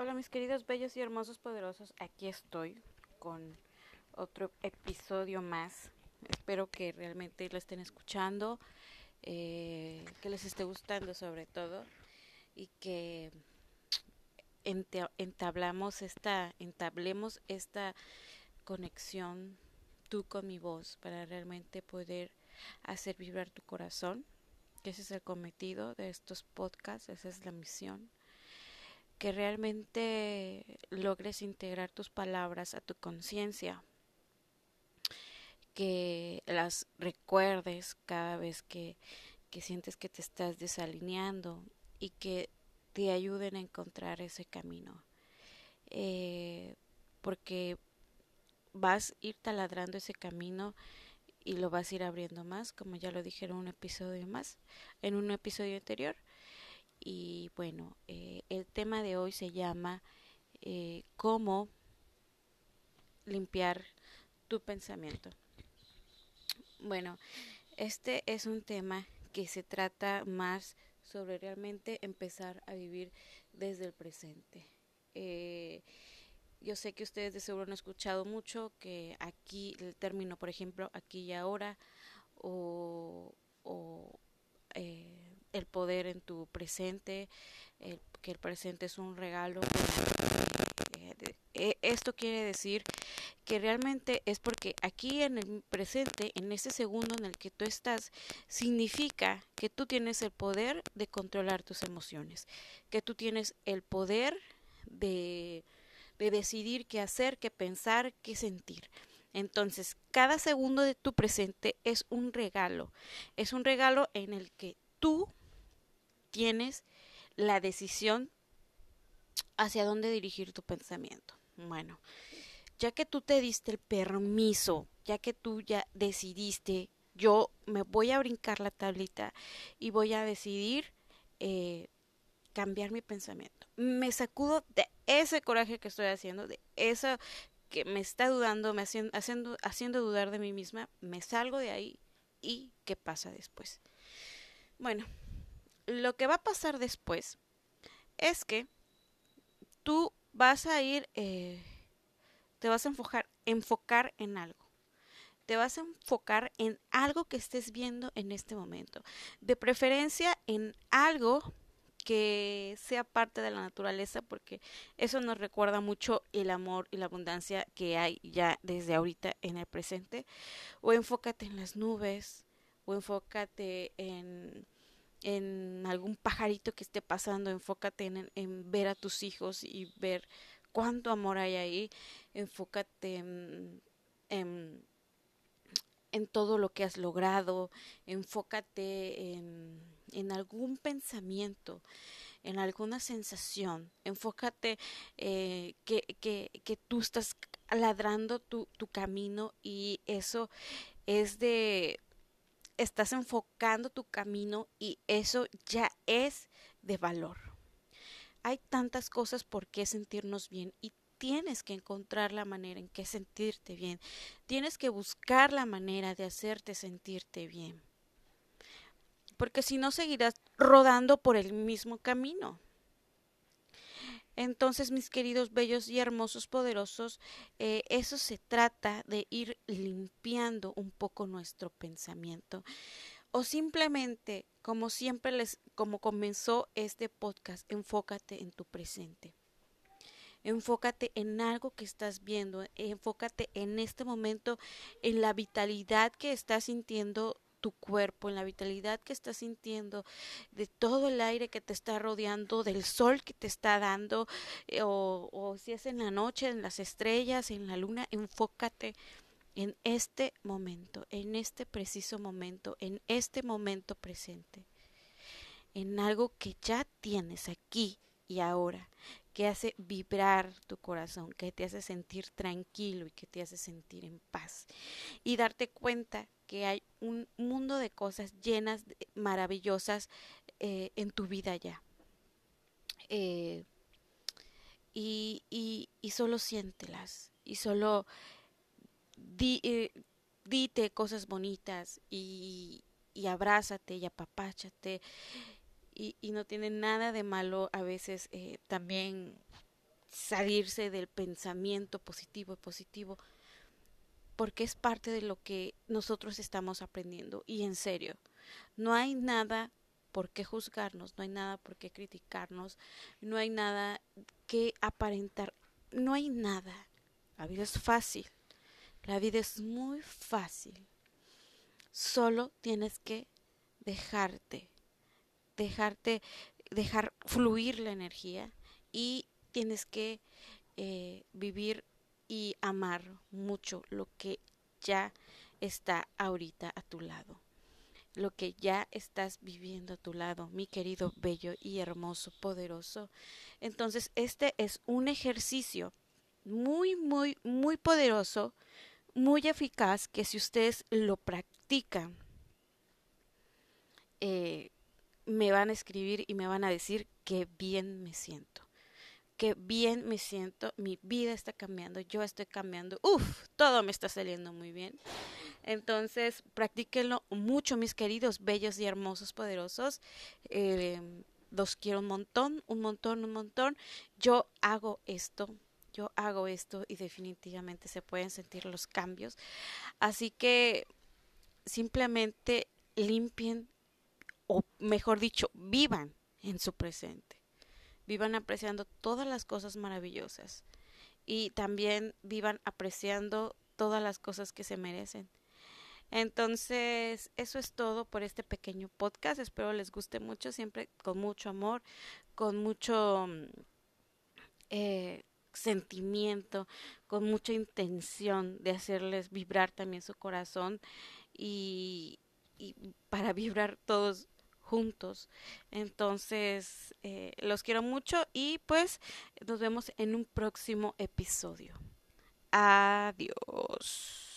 Hola mis queridos bellos y hermosos poderosos, aquí estoy con otro episodio más. Espero que realmente lo estén escuchando, eh, que les esté gustando sobre todo y que entablamos esta, entablemos esta conexión tú con mi voz para realmente poder hacer vibrar tu corazón, ese es el cometido de estos podcasts, esa es la misión que realmente logres integrar tus palabras a tu conciencia, que las recuerdes cada vez que, que sientes que te estás desalineando y que te ayuden a encontrar ese camino. Eh, porque vas a ir taladrando ese camino y lo vas a ir abriendo más, como ya lo dije en un episodio más, en un episodio anterior. Y bueno, eh, el tema de hoy se llama eh, cómo limpiar tu pensamiento. Bueno, este es un tema que se trata más sobre realmente empezar a vivir desde el presente. Eh, yo sé que ustedes de seguro han escuchado mucho que aquí el término, por ejemplo, aquí y ahora, o, o eh, el poder en tu presente, que el presente es un regalo. Eh, eh, esto quiere decir que realmente es porque aquí en el presente, en ese segundo en el que tú estás, significa que tú tienes el poder de controlar tus emociones, que tú tienes el poder de, de decidir qué hacer, qué pensar, qué sentir. Entonces, cada segundo de tu presente es un regalo, es un regalo en el que tú tienes la decisión hacia dónde dirigir tu pensamiento. Bueno, ya que tú te diste el permiso, ya que tú ya decidiste, yo me voy a brincar la tablita y voy a decidir eh, cambiar mi pensamiento. Me sacudo de ese coraje que estoy haciendo, de eso que me está dudando, me haciendo, haciendo, haciendo dudar de mí misma, me salgo de ahí y qué pasa después. Bueno, lo que va a pasar después es que tú vas a ir, eh, te vas a enfocar, enfocar en algo. Te vas a enfocar en algo que estés viendo en este momento. De preferencia en algo que sea parte de la naturaleza, porque eso nos recuerda mucho el amor y la abundancia que hay ya desde ahorita en el presente. O enfócate en las nubes, o enfócate en en algún pajarito que esté pasando, enfócate en, en, ver a tus hijos y ver cuánto amor hay ahí, enfócate en, en, todo lo que has logrado, enfócate en, en algún pensamiento, en alguna sensación, enfócate eh, que, que, que tú estás ladrando tu, tu camino y eso es de estás enfocando tu camino y eso ya es de valor. Hay tantas cosas por qué sentirnos bien y tienes que encontrar la manera en que sentirte bien. Tienes que buscar la manera de hacerte sentirte bien. Porque si no seguirás rodando por el mismo camino. Entonces, mis queridos bellos y hermosos poderosos, eh, eso se trata de ir limpiando un poco nuestro pensamiento. O simplemente, como siempre les, como comenzó este podcast, enfócate en tu presente. Enfócate en algo que estás viendo, enfócate en este momento en la vitalidad que estás sintiendo tu cuerpo, en la vitalidad que estás sintiendo, de todo el aire que te está rodeando, del sol que te está dando, eh, o, o si es en la noche, en las estrellas, en la luna, enfócate en este momento, en este preciso momento, en este momento presente, en algo que ya tienes aquí y ahora, que hace vibrar tu corazón, que te hace sentir tranquilo y que te hace sentir en paz. Y darte cuenta que hay un mundo de cosas llenas, maravillosas eh, en tu vida ya. Eh, y, y, solo siéntelas y solo di, eh, dite cosas bonitas y, y abrázate y apapáchate y, y, no tiene nada de malo a veces también salirse del pensamiento positivo y positivo, porque es parte de lo que nosotros estamos aprendiendo. Y en serio, no hay nada por qué juzgarnos, no hay nada por qué criticarnos, no hay nada que aparentar, no hay nada. La vida es fácil, la vida es muy fácil. Solo tienes que dejarte, dejarte, dejar fluir la energía y tienes que eh, vivir y amar mucho lo que ya está ahorita a tu lado lo que ya estás viviendo a tu lado, mi querido, bello y hermoso, poderoso. Entonces, este es un ejercicio muy, muy, muy poderoso, muy eficaz, que si ustedes lo practican, eh, me van a escribir y me van a decir que bien me siento que bien me siento, mi vida está cambiando, yo estoy cambiando, uff, todo me está saliendo muy bien. Entonces, practíquenlo mucho, mis queridos, bellos y hermosos, poderosos. Eh, los quiero un montón, un montón, un montón. Yo hago esto, yo hago esto y definitivamente se pueden sentir los cambios. Así que simplemente limpien, o mejor dicho, vivan en su presente vivan apreciando todas las cosas maravillosas y también vivan apreciando todas las cosas que se merecen. Entonces, eso es todo por este pequeño podcast. Espero les guste mucho, siempre con mucho amor, con mucho mm, eh, sentimiento, con mucha intención de hacerles vibrar también su corazón y, y para vibrar todos juntos. Entonces, eh, los quiero mucho y pues nos vemos en un próximo episodio. Adiós.